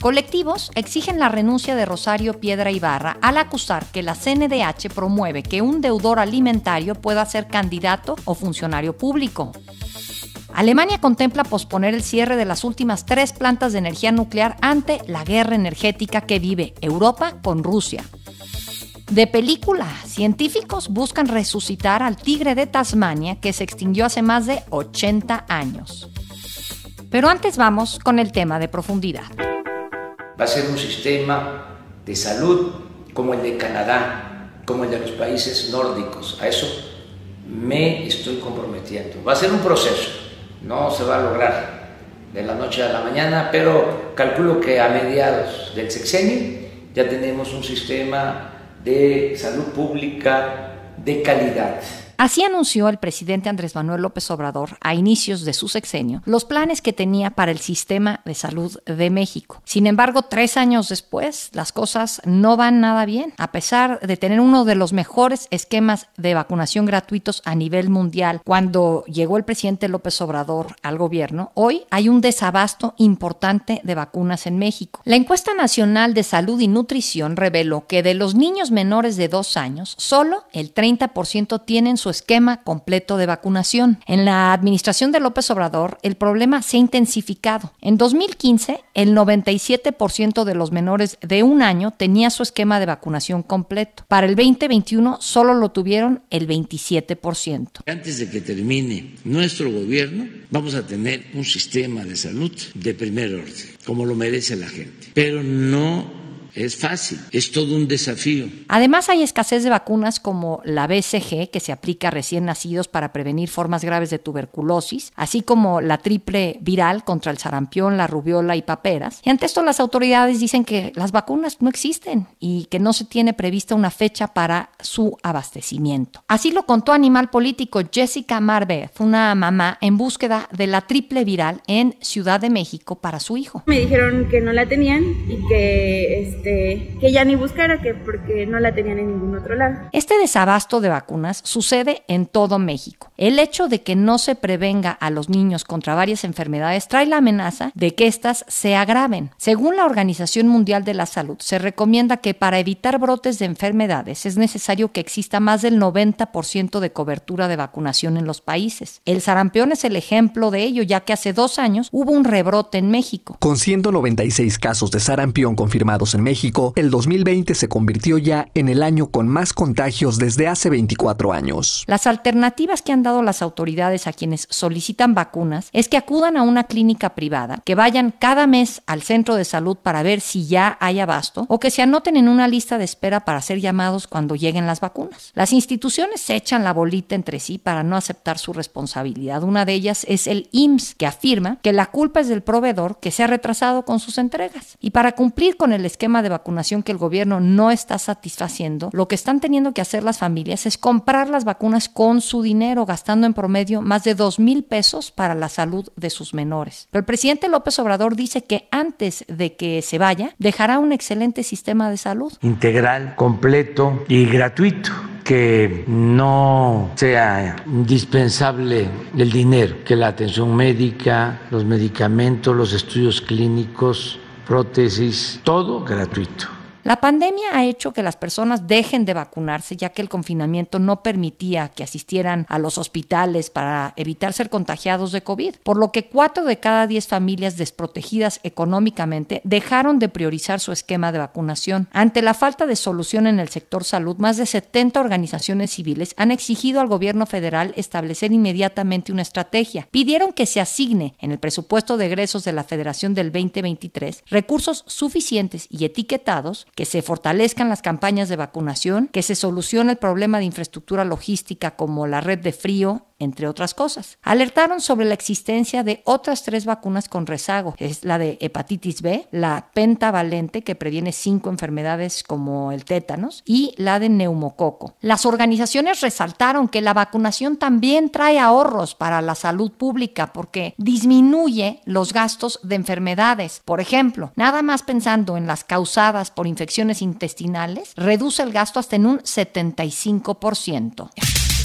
Colectivos exigen la renuncia de Rosario Piedra Ibarra al acusar que la CNDH promueve que un deudor alimentario pueda ser candidato o funcionario público. Alemania contempla posponer el cierre de las últimas tres plantas de energía nuclear ante la guerra energética que vive Europa con Rusia. De película, científicos buscan resucitar al tigre de Tasmania que se extinguió hace más de 80 años. Pero antes vamos con el tema de profundidad va a ser un sistema de salud como el de Canadá, como el de los países nórdicos. A eso me estoy comprometiendo. Va a ser un proceso, no se va a lograr de la noche a la mañana, pero calculo que a mediados del sexenio ya tenemos un sistema de salud pública de calidad. Así anunció el presidente Andrés Manuel López Obrador a inicios de su sexenio los planes que tenía para el sistema de salud de México. Sin embargo, tres años después, las cosas no van nada bien. A pesar de tener uno de los mejores esquemas de vacunación gratuitos a nivel mundial, cuando llegó el presidente López Obrador al gobierno, hoy hay un desabasto importante de vacunas en México. La encuesta nacional de salud y nutrición reveló que de los niños menores de dos años, solo el 30% tienen su esquema completo de vacunación. En la administración de López Obrador, el problema se ha intensificado. En 2015, el 97% de los menores de un año tenía su esquema de vacunación completo. Para el 2021, solo lo tuvieron el 27%. Antes de que termine nuestro gobierno, vamos a tener un sistema de salud de primer orden, como lo merece la gente. Pero no es fácil, es todo un desafío. Además hay escasez de vacunas como la BCG, que se aplica a recién nacidos para prevenir formas graves de tuberculosis, así como la triple viral contra el sarampión, la rubiola y paperas. Y ante esto las autoridades dicen que las vacunas no existen y que no se tiene prevista una fecha para su abastecimiento. Así lo contó Animal Político Jessica Marbeth, una mamá en búsqueda de la triple viral en Ciudad de México para su hijo. Me dijeron que no la tenían y que... Este, este, que ya ni buscara, que porque no la tenían en ningún otro lado. Este desabasto de vacunas sucede en todo México. El hecho de que no se prevenga a los niños contra varias enfermedades trae la amenaza de que éstas se agraven. Según la Organización Mundial de la Salud, se recomienda que para evitar brotes de enfermedades es necesario que exista más del 90% de cobertura de vacunación en los países. El sarampión es el ejemplo de ello, ya que hace dos años hubo un rebrote en México. Con 196 casos de sarampión confirmados en México, El 2020 se convirtió ya en el año con más contagios desde hace 24 años. Las alternativas que han dado las autoridades a quienes solicitan vacunas es que acudan a una clínica privada, que vayan cada mes al centro de salud para ver si ya hay abasto o que se anoten en una lista de espera para ser llamados cuando lleguen las vacunas. Las instituciones se echan la bolita entre sí para no aceptar su responsabilidad. Una de ellas es el IMSS, que afirma que la culpa es del proveedor que se ha retrasado con sus entregas. Y para cumplir con el esquema de de vacunación que el gobierno no está satisfaciendo, lo que están teniendo que hacer las familias es comprar las vacunas con su dinero, gastando en promedio más de dos mil pesos para la salud de sus menores. Pero el presidente López Obrador dice que antes de que se vaya, dejará un excelente sistema de salud. Integral, completo y gratuito que no sea indispensable el dinero, que la atención médica, los medicamentos, los estudios clínicos prótesis, todo gratuito. La pandemia ha hecho que las personas dejen de vacunarse ya que el confinamiento no permitía que asistieran a los hospitales para evitar ser contagiados de COVID, por lo que cuatro de cada diez familias desprotegidas económicamente dejaron de priorizar su esquema de vacunación. Ante la falta de solución en el sector salud, más de 70 organizaciones civiles han exigido al gobierno federal establecer inmediatamente una estrategia. Pidieron que se asigne en el presupuesto de egresos de la Federación del 2023 recursos suficientes y etiquetados que se fortalezcan las campañas de vacunación, que se solucione el problema de infraestructura logística como la red de frío entre otras cosas. Alertaron sobre la existencia de otras tres vacunas con rezago. Es la de hepatitis B, la pentavalente que previene cinco enfermedades como el tétanos y la de neumococo. Las organizaciones resaltaron que la vacunación también trae ahorros para la salud pública porque disminuye los gastos de enfermedades. Por ejemplo, nada más pensando en las causadas por infecciones intestinales, reduce el gasto hasta en un 75%.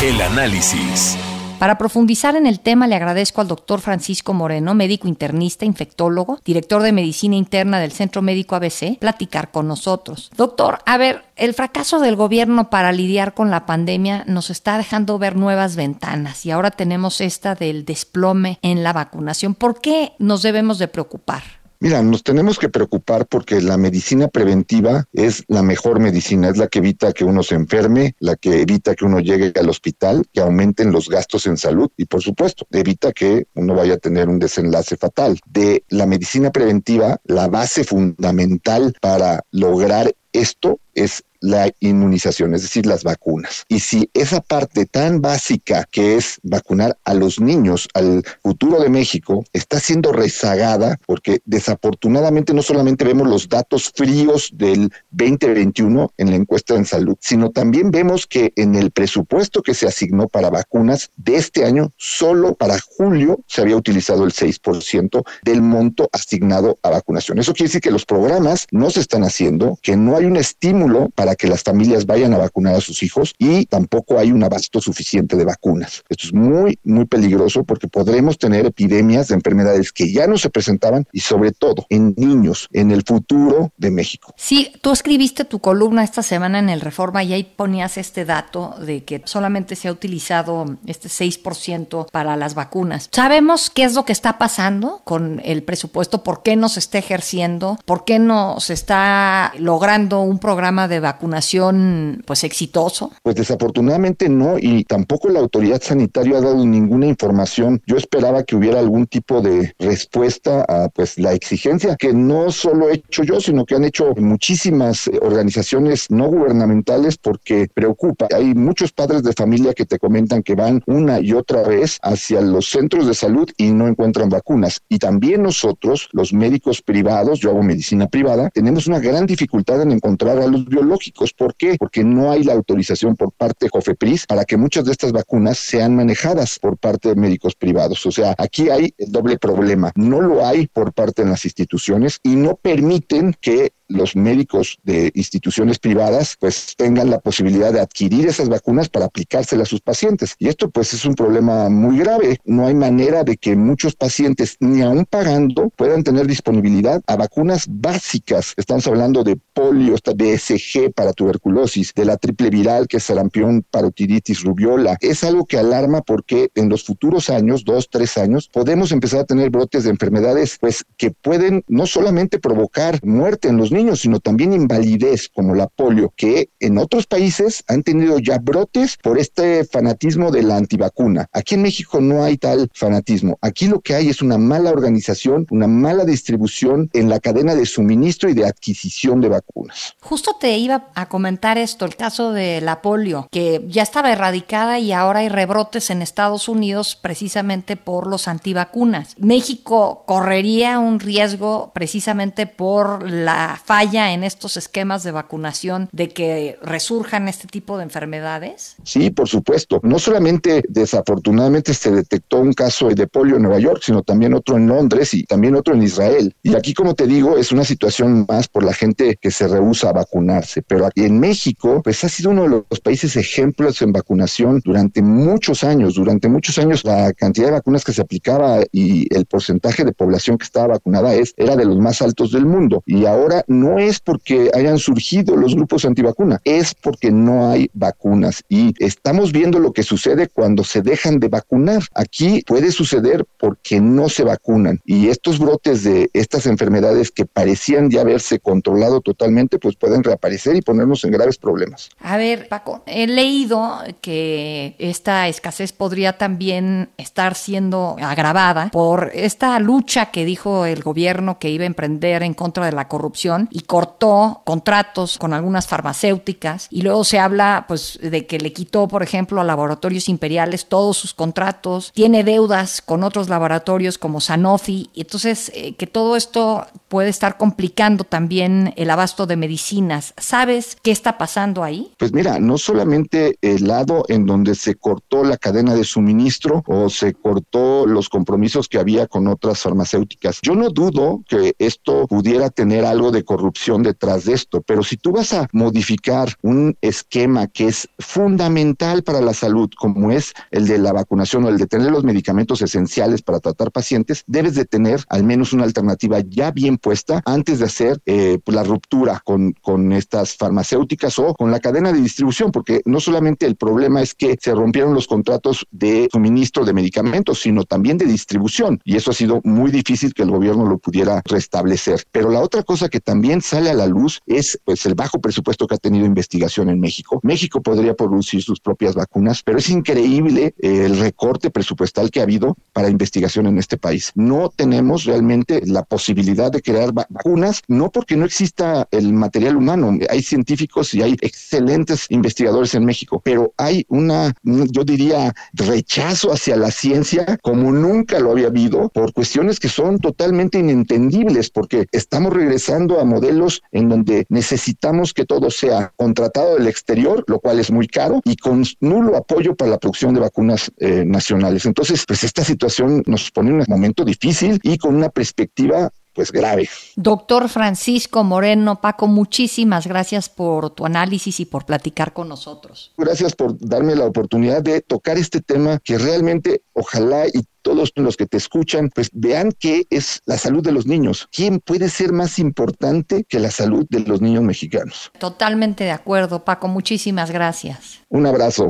El análisis. Para profundizar en el tema, le agradezco al doctor Francisco Moreno, médico internista, infectólogo, director de medicina interna del Centro Médico ABC, platicar con nosotros. Doctor, a ver, el fracaso del gobierno para lidiar con la pandemia nos está dejando ver nuevas ventanas y ahora tenemos esta del desplome en la vacunación. ¿Por qué nos debemos de preocupar? Mira, nos tenemos que preocupar porque la medicina preventiva es la mejor medicina, es la que evita que uno se enferme, la que evita que uno llegue al hospital, que aumenten los gastos en salud y por supuesto, evita que uno vaya a tener un desenlace fatal. De la medicina preventiva, la base fundamental para lograr esto es la inmunización, es decir, las vacunas. Y si esa parte tan básica que es vacunar a los niños, al futuro de México, está siendo rezagada, porque desafortunadamente no solamente vemos los datos fríos del 2021 en la encuesta en salud, sino también vemos que en el presupuesto que se asignó para vacunas de este año, solo para julio se había utilizado el 6% del monto asignado a vacunación. Eso quiere decir que los programas no se están haciendo, que no hay un estímulo para que las familias vayan a vacunar a sus hijos y tampoco hay un abasto suficiente de vacunas. Esto es muy, muy peligroso porque podremos tener epidemias de enfermedades que ya no se presentaban y sobre todo en niños, en el futuro de México. Sí, tú escribiste tu columna esta semana en el Reforma y ahí ponías este dato de que solamente se ha utilizado este 6% para las vacunas. ¿Sabemos qué es lo que está pasando con el presupuesto? ¿Por qué no se está ejerciendo? ¿Por qué no se está logrando un programa de vacunación pues exitoso? Pues desafortunadamente no y tampoco la autoridad sanitaria ha dado ninguna información. Yo esperaba que hubiera algún tipo de respuesta a pues la exigencia que no solo he hecho yo, sino que han hecho muchísimas eh, organizaciones no gubernamentales porque preocupa. Hay muchos padres de familia que te comentan que van una y otra vez hacia los centros de salud y no encuentran vacunas. Y también nosotros, los médicos privados, yo hago medicina privada, tenemos una gran dificultad en encontrar a los biológicos. ¿Por qué? Porque no hay la autorización por parte de COFEPRIS para que muchas de estas vacunas sean manejadas por parte de médicos privados. O sea, aquí hay el doble problema. No lo hay por parte de las instituciones y no permiten que los médicos de instituciones privadas pues tengan la posibilidad de adquirir esas vacunas para aplicárselas a sus pacientes. Y esto pues es un problema muy grave. No hay manera de que muchos pacientes, ni aún pagando, puedan tener disponibilidad a vacunas básicas. Estamos hablando de polio, de SG para tuberculosis, de la triple viral que es sarampión, parotiditis, rubiola. Es algo que alarma porque en los futuros años, dos, tres años, podemos empezar a tener brotes de enfermedades pues que pueden no solamente provocar muerte en los niños, sino también invalidez, como la polio, que en otros países han tenido ya brotes por este fanatismo de la antivacuna. Aquí en México no hay tal fanatismo. Aquí lo que hay es una mala organización, una mala distribución en la cadena de suministro y de adquisición de vacunas. Justo te iba a comentar esto, el caso de la polio, que ya estaba erradicada y ahora hay rebrotes en Estados Unidos precisamente por los antivacunas. México correría un riesgo precisamente por la falla en estos esquemas de vacunación de que resurjan este tipo de enfermedades? Sí, por supuesto. No solamente desafortunadamente se detectó un caso de polio en Nueva York, sino también otro en Londres y también otro en Israel. Y aquí, como te digo, es una situación más por la gente que se rehúsa a vacunarse. Pero aquí en México, pues ha sido uno de los países ejemplos en vacunación durante muchos años. Durante muchos años la cantidad de vacunas que se aplicaba y el porcentaje de población que estaba vacunada es, era de los más altos del mundo. Y ahora no es porque hayan surgido los grupos antivacuna, es porque no hay vacunas y estamos viendo lo que sucede cuando se dejan de vacunar. Aquí puede suceder porque no se vacunan. Y estos brotes de estas enfermedades que parecían ya haberse controlado totalmente, pues pueden reaparecer y ponernos en graves problemas. A ver, Paco, he leído que esta escasez podría también estar siendo agravada por esta lucha que dijo el gobierno que iba a emprender en contra de la corrupción y cortó contratos con algunas farmacéuticas y luego se habla pues de que le quitó, por ejemplo, a laboratorios imperiales todos sus contratos, tiene deudas con otros laboratorios como Sanofi, entonces eh, que todo esto puede estar complicando también el abasto de medicinas. ¿Sabes qué está pasando ahí? Pues mira, no solamente el lado en donde se cortó la cadena de suministro o se cortó los compromisos que había con otras farmacéuticas. Yo no dudo que esto pudiera tener algo de corrupción detrás de esto, pero si tú vas a modificar un esquema que es fundamental para la salud, como es el de la vacunación o el de tener los medicamentos esenciales para tratar pacientes, debes de tener al menos una alternativa ya bien puesta antes de hacer eh, pues, la ruptura con, con estas farmacéuticas o con la cadena de distribución, porque no solamente el problema es que se rompieron los contratos de suministro de medicamentos, sino también de distribución, y eso ha sido muy difícil que el gobierno lo pudiera restablecer. Pero la otra cosa que también sale a la luz es pues el bajo presupuesto que ha tenido investigación en México. México podría producir sus propias vacunas, pero es increíble eh, el recorte presupuestal que ha habido para investigación en este país. No tenemos realmente la posibilidad de crear vacunas, no porque no exista el material humano, hay científicos y hay excelentes investigadores en México, pero hay una, yo diría, rechazo hacia la ciencia como nunca lo había habido por cuestiones que son totalmente inentendibles, porque estamos regresando a modelos en donde necesitamos que todo sea contratado del exterior, lo cual es muy caro, y con nulo apoyo para la producción de vacunas eh, nacionales. Entonces, pues esta situación nos pone en un momento difícil y con una perspectiva pues grave. Doctor Francisco Moreno, Paco, muchísimas gracias por tu análisis y por platicar con nosotros. Gracias por darme la oportunidad de tocar este tema que realmente ojalá y todos los que te escuchan, pues vean qué es la salud de los niños. ¿Quién puede ser más importante que la salud de los niños mexicanos? Totalmente de acuerdo, Paco. Muchísimas gracias. Un abrazo.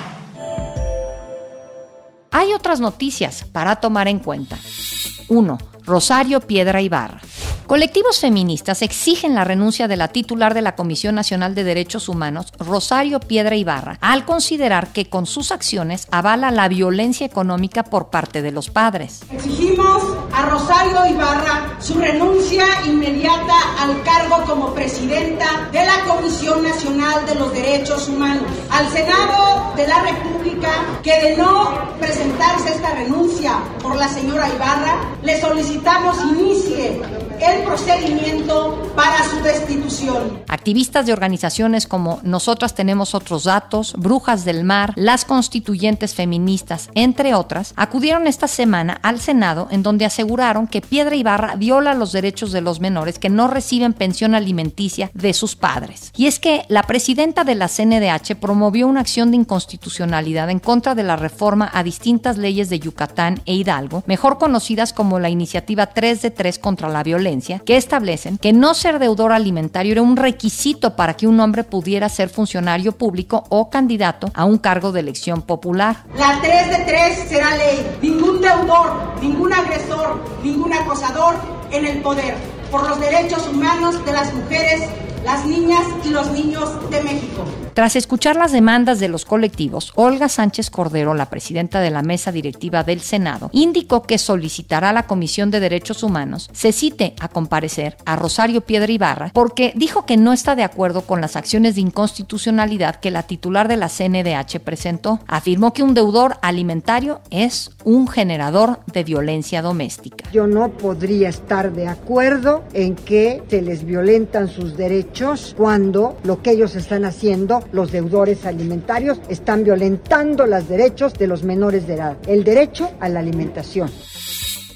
Hay otras noticias para tomar en cuenta. 1. Rosario Piedra Ibarra. Colectivos feministas exigen la renuncia de la titular de la Comisión Nacional de Derechos Humanos, Rosario Piedra Ibarra, al considerar que con sus acciones avala la violencia económica por parte de los padres. Exigimos a Rosario Ibarra su renuncia inmediata al cargo como presidenta de la Comisión Nacional de los Derechos Humanos. Al Senado de la República, que de no presentarse esta renuncia por la señora Ibarra, le solicitamos inicie el procedimiento para su destitución. Activistas de organizaciones como Nosotras Tenemos Otros Datos, Brujas del Mar, Las Constituyentes Feministas, entre otras, acudieron esta semana al Senado en donde aseguraron que Piedra Ibarra viola los derechos de los menores que no reciben pensión alimenticia de sus padres. Y es que la presidenta de la CNDH promovió una acción de inconstitucionalidad en contra de la reforma a distintas leyes de Yucatán e Hidalgo, mejor conocidas como la iniciativa 3 de 3 contra la violencia que establecen que no ser deudor alimentario era un requisito para que un hombre pudiera ser funcionario público o candidato a un cargo de elección popular. La 3 de 3 será ley. Ningún deudor, ningún agresor, ningún acosador en el poder por los derechos humanos de las mujeres las niñas y los niños de México. Tras escuchar las demandas de los colectivos, Olga Sánchez Cordero, la presidenta de la mesa directiva del Senado, indicó que solicitará a la Comisión de Derechos Humanos se cite a comparecer a Rosario Piedra Ibarra porque dijo que no está de acuerdo con las acciones de inconstitucionalidad que la titular de la CNDH presentó. Afirmó que un deudor alimentario es un generador de violencia doméstica. Yo no podría estar de acuerdo en que se les violentan sus derechos cuando lo que ellos están haciendo, los deudores alimentarios, están violentando los derechos de los menores de edad, el derecho a la alimentación.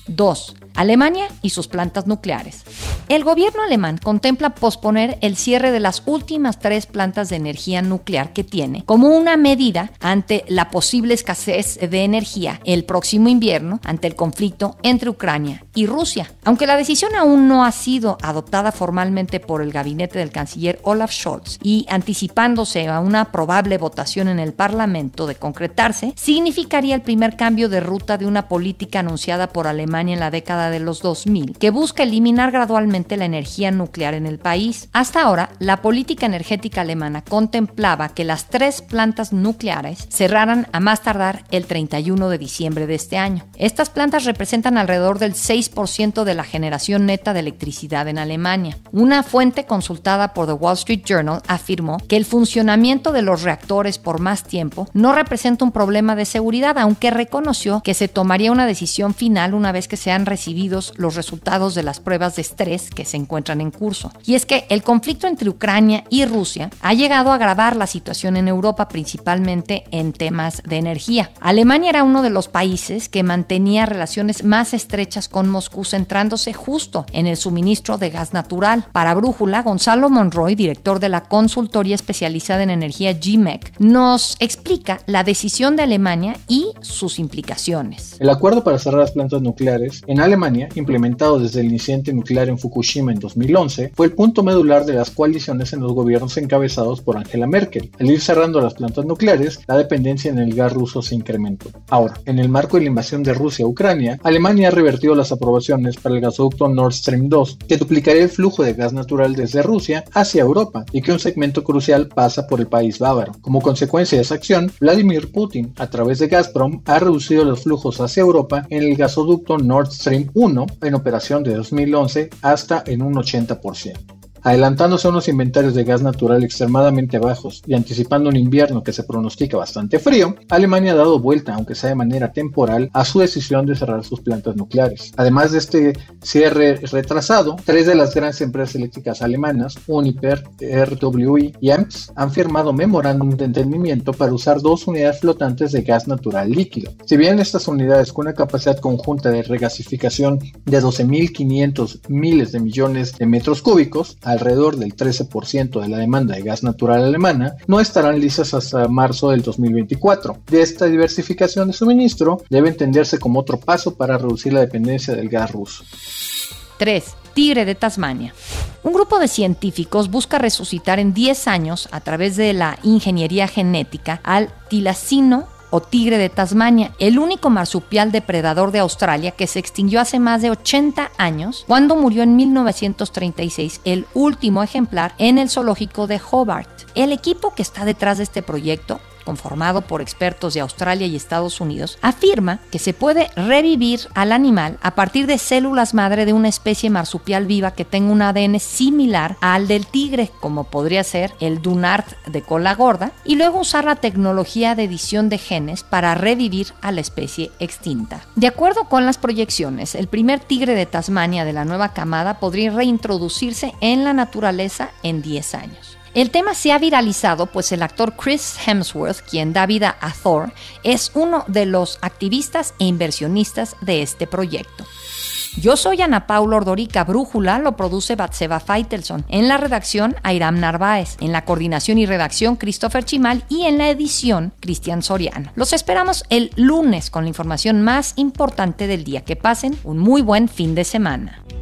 2. Alemania y sus plantas nucleares. El gobierno alemán contempla posponer el cierre de las últimas tres plantas de energía nuclear que tiene como una medida ante la posible escasez de energía el próximo invierno ante el conflicto entre Ucrania y Rusia. Aunque la decisión aún no ha sido adoptada formalmente por el gabinete del canciller Olaf Scholz y anticipándose a una probable votación en el Parlamento de concretarse, significaría el primer cambio de ruta de una política anunciada por Alemania en la década de los 2000, que busca eliminar gradualmente la energía nuclear en el país. Hasta ahora, la política energética alemana contemplaba que las tres plantas nucleares cerraran a más tardar el 31 de diciembre de este año. Estas plantas representan alrededor del 6% de la generación neta de electricidad en Alemania. Una fuente consultada por The Wall Street Journal afirmó que el funcionamiento de los reactores por más tiempo no representa un problema de seguridad, aunque reconoció que se tomaría una decisión final una vez que sean recibidos los resultados de las pruebas de estrés que se encuentran en curso. Y es que el conflicto entre Ucrania y Rusia ha llegado a agravar la situación en Europa, principalmente en temas de energía. Alemania era uno de los países que mantenía relaciones más estrechas con Moscú, centrándose justo en el suministro de gas natural. Para Brújula, Gonzalo Monroy, director de la consultoría especializada en energía GMEC, nos explica la decisión de Alemania y sus implicaciones. El acuerdo para cerrar las plantas nucleares en Alemania, implementado desde el incidente nuclear en Fukushima en 2011, fue el punto medular de las coaliciones en los gobiernos encabezados por Angela Merkel. Al ir cerrando las plantas nucleares, la dependencia en el gas ruso se incrementó. Ahora, en el marco de la invasión de Rusia a Ucrania, Alemania ha revertido las aprobaciones para el gasoducto Nord Stream 2, que duplicaría el flujo de gas natural desde Rusia hacia Europa y que un segmento crucial pasa por el país bávaro. Como consecuencia de esa acción, Vladimir Putin, a través de Gazprom, ha reducido los flujos hacia Europa en el gasoducto Nord Stream 1 en operación de 2011 hasta en un 80%. Adelantándose a unos inventarios de gas natural extremadamente bajos y anticipando un invierno que se pronostica bastante frío, Alemania ha dado vuelta, aunque sea de manera temporal, a su decisión de cerrar sus plantas nucleares. Además de este cierre retrasado, tres de las grandes empresas eléctricas alemanas, Uniper, RWE y EMPS, han firmado memorándum de entendimiento para usar dos unidades flotantes de gas natural líquido. Si bien estas unidades con una capacidad conjunta de regasificación de 12.500 miles de millones de metros cúbicos, alrededor del 13% de la demanda de gas natural alemana, no estarán listas hasta marzo del 2024. De esta diversificación de suministro debe entenderse como otro paso para reducir la dependencia del gas ruso. 3. Tigre de Tasmania. Un grupo de científicos busca resucitar en 10 años, a través de la ingeniería genética, al tilacino o tigre de Tasmania, el único marsupial depredador de Australia que se extinguió hace más de 80 años, cuando murió en 1936 el último ejemplar en el zoológico de Hobart. El equipo que está detrás de este proyecto conformado por expertos de Australia y Estados Unidos, afirma que se puede revivir al animal a partir de células madre de una especie marsupial viva que tenga un ADN similar al del tigre, como podría ser el Dunart de cola gorda, y luego usar la tecnología de edición de genes para revivir a la especie extinta. De acuerdo con las proyecciones, el primer tigre de Tasmania de la nueva camada podría reintroducirse en la naturaleza en 10 años. El tema se ha viralizado, pues el actor Chris Hemsworth, quien da vida a Thor, es uno de los activistas e inversionistas de este proyecto. Yo soy Ana Paula Ordorica, Brújula lo produce Batseba Feitelson. En la redacción, Airam Narváez. En la coordinación y redacción, Christopher Chimal. Y en la edición, Cristian Soriano. Los esperamos el lunes con la información más importante del día. Que pasen un muy buen fin de semana.